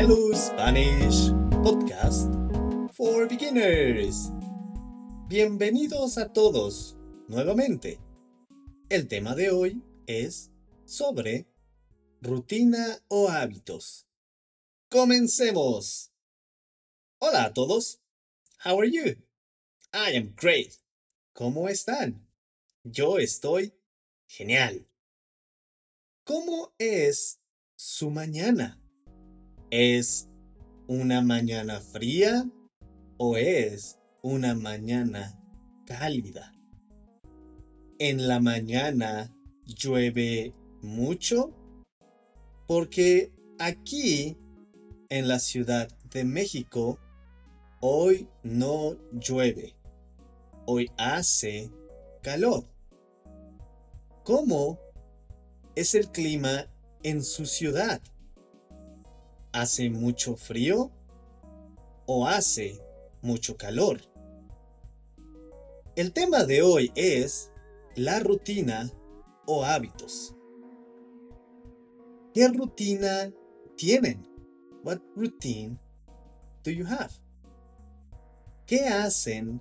Spanish Podcast for Beginners. Bienvenidos a todos nuevamente. El tema de hoy es sobre rutina o hábitos. Comencemos. Hola a todos. How are you? I am great. ¿Cómo están? Yo estoy genial. ¿Cómo es su mañana? ¿Es una mañana fría o es una mañana cálida? ¿En la mañana llueve mucho? Porque aquí, en la Ciudad de México, hoy no llueve. Hoy hace calor. ¿Cómo es el clima en su ciudad? ¿Hace mucho frío o hace mucho calor? El tema de hoy es la rutina o hábitos. ¿Qué rutina tienen? What routine do you have? ¿Qué hacen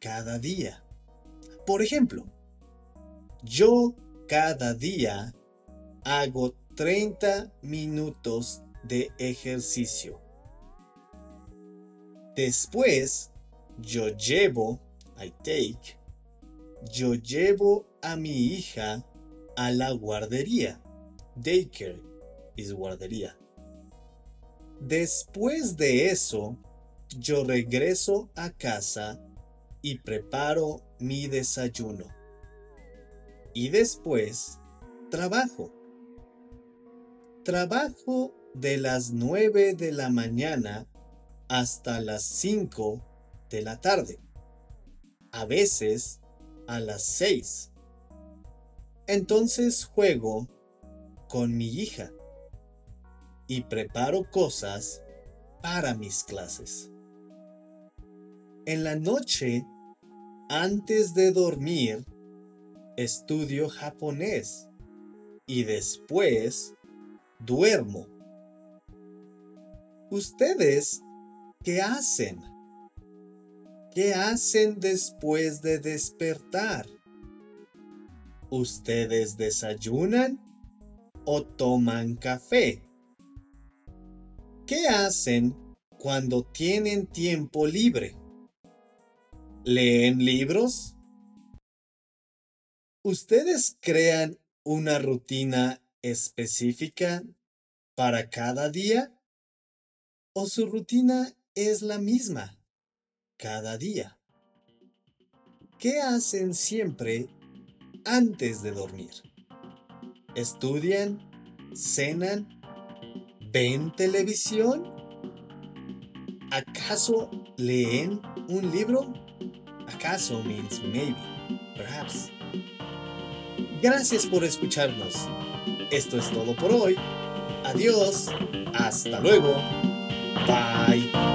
cada día? Por ejemplo, yo cada día hago 30 minutos de ejercicio. Después, yo llevo, I take, yo llevo a mi hija a la guardería. Daycare es guardería. Después de eso, yo regreso a casa y preparo mi desayuno. Y después, trabajo. Trabajo de las 9 de la mañana hasta las 5 de la tarde. A veces a las 6. Entonces juego con mi hija y preparo cosas para mis clases. En la noche, antes de dormir, estudio japonés y después duermo. ¿Ustedes qué hacen? ¿Qué hacen después de despertar? ¿Ustedes desayunan o toman café? ¿Qué hacen cuando tienen tiempo libre? ¿Leen libros? ¿Ustedes crean una rutina específica para cada día? ¿O su rutina es la misma cada día? ¿Qué hacen siempre antes de dormir? ¿Estudian? ¿Cenan? ¿Ven televisión? ¿Acaso leen un libro? ¿Acaso means maybe, perhaps? Gracias por escucharnos. Esto es todo por hoy. Adiós. Hasta luego. Bye.